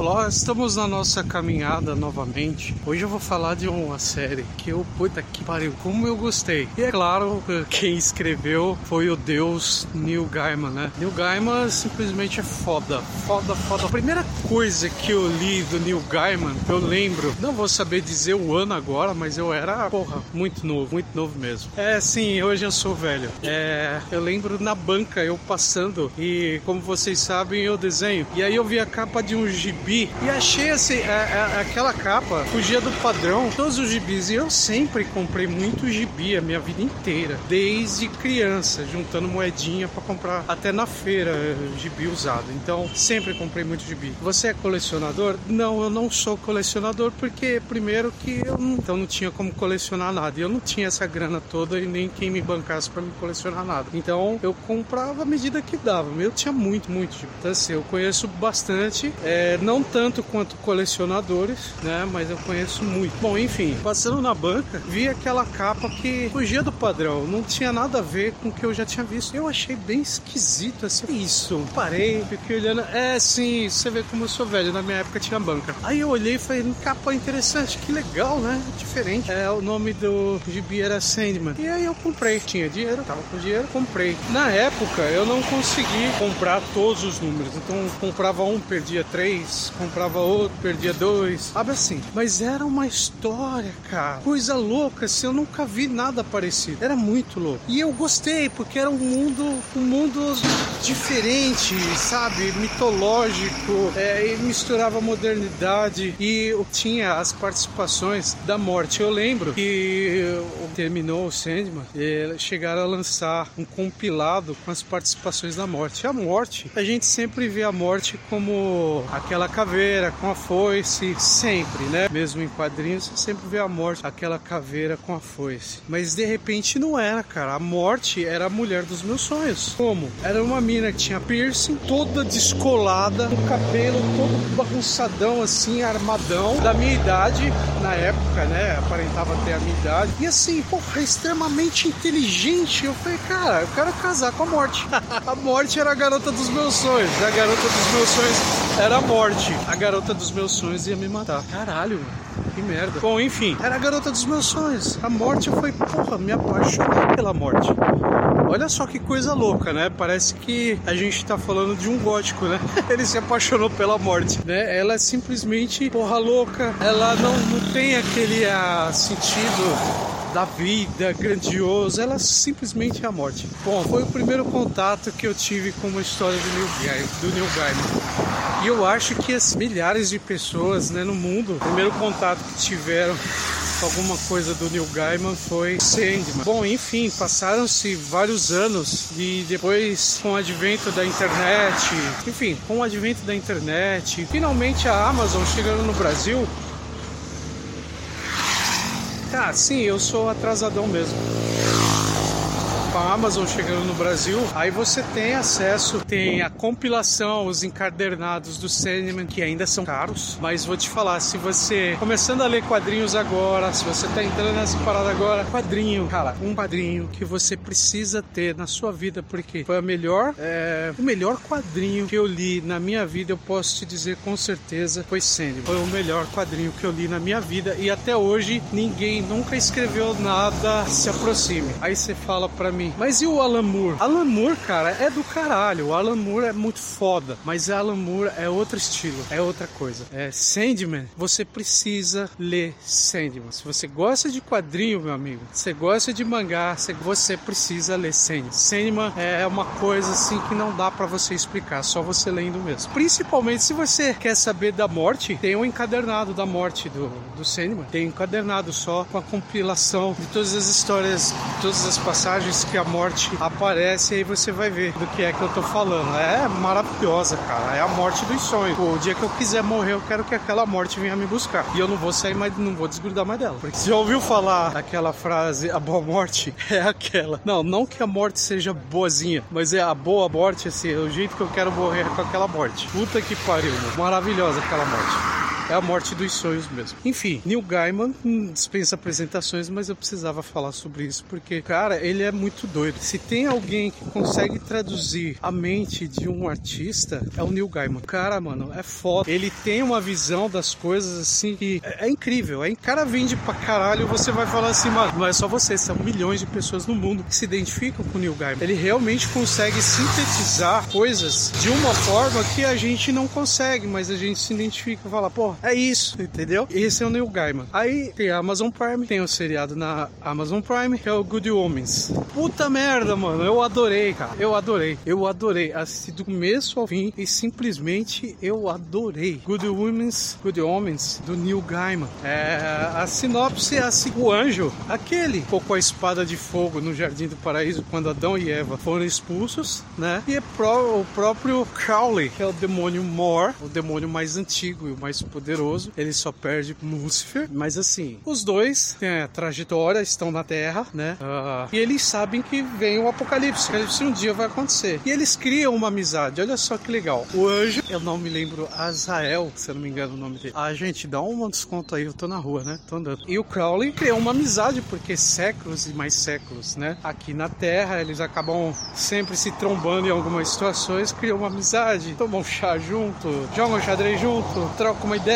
Olá, estamos na nossa caminhada novamente. Hoje eu vou falar de uma série que eu, puta que pariu, como eu gostei. E é claro, quem escreveu foi o deus Neil Gaiman, né? Neil Gaiman simplesmente é foda, foda, foda. A primeira coisa que eu li do Neil Gaiman, eu lembro, não vou saber dizer o ano agora, mas eu era, porra, muito novo, muito novo mesmo. É, sim, hoje eu sou velho. É, eu lembro na banca eu passando e, como vocês sabem, eu desenho. E aí eu vi a capa de um gibi gibi e achei assim, a, a, aquela capa fugia do padrão, todos os gibis. E eu sempre comprei muito gibi a minha vida inteira, desde criança, juntando moedinha para comprar até na feira gibi usado. Então sempre comprei muito gibi. Você é colecionador? Não, eu não sou colecionador porque primeiro que eu não, então não tinha como colecionar nada. Eu não tinha essa grana toda e nem quem me bancasse para me colecionar nada. Então eu comprava à medida que dava. Eu tinha muito, muito gibi. Então assim, eu conheço bastante. É, não não tanto quanto colecionadores, né? Mas eu conheço muito. Bom, enfim, passando na banca, vi aquela capa que fugia do padrão, não tinha nada a ver com o que eu já tinha visto. Eu achei bem esquisito assim. Isso. Parei, fiquei olhando. É, sim, você vê como eu sou velho, na minha época tinha banca. Aí eu olhei e falei, capa interessante, que legal, né? Diferente. É, o nome do gibi era Sandman. E aí eu comprei. Tinha dinheiro, tava com dinheiro, comprei. Na época eu não consegui comprar todos os números. Então comprava um, perdia três, comprava outro, perdia dois, sabe assim. Mas era uma história, cara, coisa louca, assim, eu nunca vi nada parecido. Era muito louco. E eu gostei, porque era um mundo, um mundo diferente, sabe? Mitológico, é, misturava modernidade e tinha as participações da morte. Eu lembro que terminou o Sandman, chegaram a lançar um compilado com as participações da morte. A morte, a gente sempre vê a morte como aquela caveira com a foice, sempre, né? Mesmo em quadrinhos, você sempre vê a morte, aquela caveira com a foice. Mas de repente não era, cara. A morte era a mulher dos meus sonhos. Como? Era uma mina que tinha piercing, toda descolada, o cabelo todo bagunçadão, assim, armadão, da minha idade, na época, né? Aparentava ter a minha idade. E assim, porra, extremamente inteligente. Eu falei, cara, eu quero casar com a morte. a morte era a garota dos meus sonhos. A garota dos meus sonhos era a morte a garota dos meus sonhos ia me matar. Caralho, que merda. Bom, enfim, era a garota dos meus sonhos. A morte foi, porra, me apaixonei pela morte. Olha só que coisa louca, né? Parece que a gente tá falando de um gótico, né? Ele se apaixonou pela morte, né? Ela é simplesmente porra louca. Ela não, não tem aquele ah, sentido da vida, grandioso, ela simplesmente é a morte. Bom, foi o primeiro contato que eu tive com uma história do Neil Gaiman. Do Neil Gaiman. E eu acho que as milhares de pessoas né, no mundo, o primeiro contato que tiveram com alguma coisa do Neil Gaiman foi Sandman. Bom, enfim, passaram-se vários anos e depois com o advento da internet, enfim, com o advento da internet, finalmente a Amazon chegando no Brasil, ah, sim, eu sou atrasadão mesmo com a Amazon chegando no Brasil, aí você tem acesso, tem a compilação, os encadernados do Sandman, que ainda são caros, mas vou te falar, se você começando a ler quadrinhos agora, se você tá entrando nessa parada agora, quadrinho, cara, um quadrinho que você precisa ter na sua vida, porque foi a melhor, é, o melhor quadrinho que eu li na minha vida, eu posso te dizer com certeza, foi Sandman. Foi o melhor quadrinho que eu li na minha vida e até hoje ninguém nunca escreveu nada se aproxime. Aí você fala para mim Mas e o Alan Moore? Alan Moore, cara, é do caralho. O Alan Moore é muito foda. Mas Alan Moore é outro estilo, é outra coisa. É Sandman, você precisa ler Sandman. Se você gosta de quadrinho, meu amigo, você gosta de mangá, você precisa ler Sandman. Sandman é uma coisa assim que não dá para você explicar, só você lendo mesmo. Principalmente se você quer saber da morte, tem um encadernado da morte do, do Sandman. Tem um encadernado só com a compilação de todas as histórias, todas as passagens que a morte aparece e aí você vai ver do que é que eu tô falando. É maravilhosa, cara. É a morte dos sonhos. Pô, o dia que eu quiser morrer, eu quero que aquela morte venha me buscar. E eu não vou sair mais, não vou desgrudar mais dela. Porque você já ouviu falar aquela frase, a boa morte é aquela. Não, não que a morte seja boazinha, mas é a boa morte, assim, é o jeito que eu quero morrer com aquela morte. Puta que pariu, mano. maravilhosa aquela morte. É a morte dos sonhos mesmo. Enfim, Neil Gaiman hum, dispensa apresentações, mas eu precisava falar sobre isso porque, cara, ele é muito doido. Se tem alguém que consegue traduzir a mente de um artista, é o Neil Gaiman. Cara, mano, é foda. Ele tem uma visão das coisas assim que é, é incrível. É, cara vende pra caralho, você vai falar assim, mano, não é só você, são milhões de pessoas no mundo que se identificam com o Neil Gaiman. Ele realmente consegue sintetizar coisas de uma forma que a gente não consegue, mas a gente se identifica e fala, pô, é isso, entendeu? Esse é o Neil Gaiman. Aí tem a Amazon Prime, tem o seriado na Amazon Prime, que é o Good Omens. Puta merda, mano, eu adorei, cara. Eu adorei. Eu adorei. Assisti do começo ao fim e simplesmente eu adorei. Good Omens, Good Omens, do Neil Gaiman. É, a sinopse é assim, o anjo, aquele com a espada de fogo no Jardim do Paraíso quando Adão e Eva foram expulsos, né? E é pro, o próprio Crowley, que é o demônio Mor, o demônio mais antigo e o mais poderoso. Ele só perde Lúcifer, mas assim, os dois têm a trajetória, estão na Terra, né? Uh, e eles sabem que vem o Apocalipse. O Apocalipse um dia vai acontecer. E eles criam uma amizade. Olha só que legal. O anjo, eu não me lembro, Azael, se eu não me engano o nome dele. Ah, gente, dá um desconto aí, eu tô na rua, né? Tô andando. E o Crowley criou uma amizade, porque séculos e mais séculos, né? Aqui na Terra, eles acabam sempre se trombando em algumas situações, criam uma amizade, tomam chá junto, jogam xadrez junto, trocam uma ideia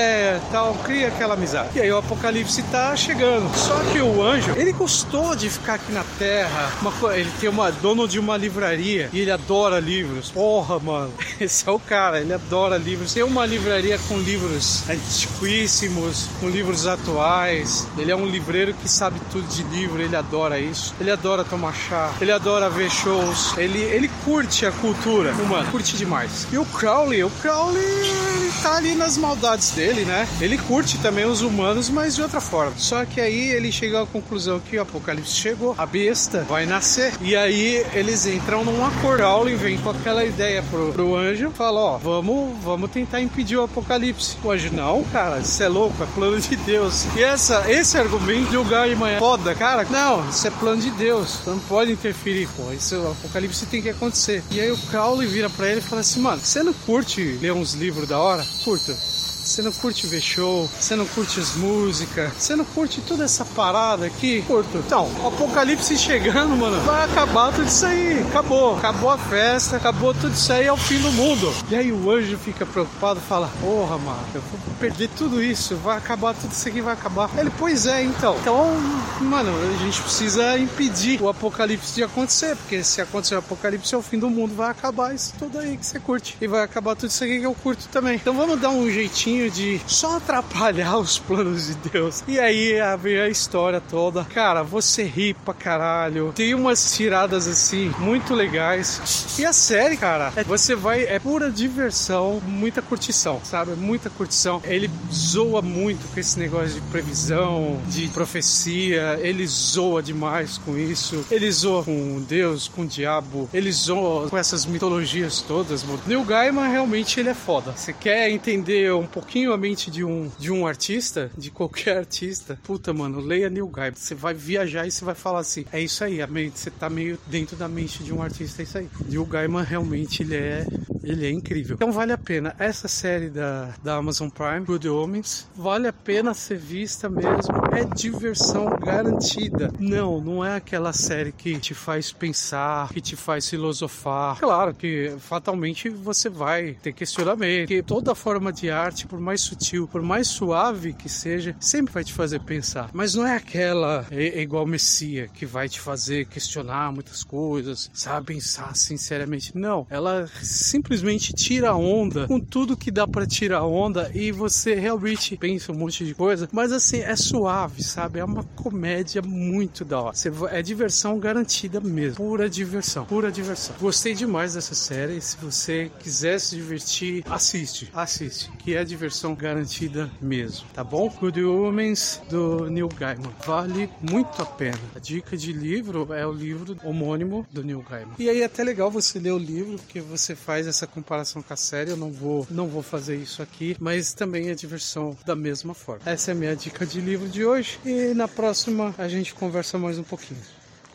tal, cria aquela amizade. E aí o Apocalipse tá chegando. Só que o anjo, ele gostou de ficar aqui na Terra, uma, ele tem uma dono de uma livraria e ele adora livros. Porra, mano, esse é o cara, ele adora livros. Tem uma livraria com livros antiquíssimos, com livros atuais. Ele é um livreiro que sabe tudo de livro, ele adora isso. Ele adora tomar chá, ele adora ver shows, ele, ele curte a cultura humana, curte demais. E o Crowley, o Crowley, ele tá ali nas maldades dele, né? Ele curte também os humanos, mas de outra forma. Só que aí ele chega à conclusão que o apocalipse chegou, a besta vai nascer. E aí eles entram num acordo. Crowley vem com aquela ideia pro, pro anjo, fala, ó, vamos, vamos tentar impedir o apocalipse. O anjo, não, cara, isso é louco, é plano de Deus. E essa, esse argumento de o Gaiman é foda, cara. Não, isso é plano de Deus. Não pode interferir, pô. Isso, o apocalipse tem que acontecer. E aí o Crowley vira pra ele e fala assim, mano, você não curte ler uns livros da hora? Curta você não curte ver show, você não curte as músicas, você não curte toda essa parada aqui, curto. Então, o apocalipse chegando, mano, vai acabar tudo isso aí. Acabou, acabou a festa, acabou tudo isso aí, é o fim do mundo. E aí o anjo fica preocupado, fala: Porra, mano, eu vou perder tudo isso, vai acabar tudo isso aqui, vai acabar. Ele, pois é, então. Então, mano, a gente precisa impedir o apocalipse de acontecer, porque se acontecer o apocalipse é o fim do mundo, vai acabar isso tudo aí que você curte. E vai acabar tudo isso aqui que eu curto também. Então vamos dar um jeitinho de só atrapalhar os planos de Deus. E aí vem a história toda. Cara, você ri pra caralho. Tem umas tiradas assim muito legais. E a série, cara, é, você vai. É pura diversão, muita curtição, sabe? Muita curtição. Ele zoa muito com esse negócio de previsão, de profecia. Ele zoa demais com isso. Ele zoa com Deus, com o diabo. Ele zoa com essas mitologias todas. Neil Gaiman realmente ele é foda. Você quer entender um pouco pouquinho a mente de um, de um artista, de qualquer artista, puta, mano, leia Neil Gaiman. Você vai viajar e você vai falar assim: é isso aí, a mente, você tá meio dentro da mente de um artista, é isso aí. Neil Gaiman realmente ele é, ele é incrível. Então vale a pena. Essa série da, da Amazon Prime, Good Homens, vale a pena ser vista mesmo. É diversão garantida. Não, não é aquela série que te faz pensar, que te faz filosofar. Claro que fatalmente você vai ter questionamento, que toda forma de arte por mais sutil, por mais suave que seja, sempre vai te fazer pensar. Mas não é aquela é, é igual Messia que vai te fazer questionar muitas coisas, sabe, pensar sinceramente. Não, ela simplesmente tira a onda com tudo que dá para tirar onda e você realmente pensa um monte de coisa, mas assim, é suave, sabe? É uma comédia muito da hora. É diversão garantida mesmo, pura diversão, pura diversão. Gostei demais dessa série. Se você quiser se divertir, assiste, assiste, que é diversão versão garantida mesmo, tá bom? Good Omens do Neil Gaiman. Vale muito a pena. A dica de livro é o livro homônimo do Neil Gaiman. E aí é até legal você ler o livro, porque você faz essa comparação com a série. Eu não vou, não vou fazer isso aqui, mas também é diversão da mesma forma. Essa é a minha dica de livro de hoje. E na próxima a gente conversa mais um pouquinho.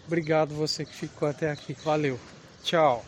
Obrigado você que ficou até aqui. Valeu. Tchau.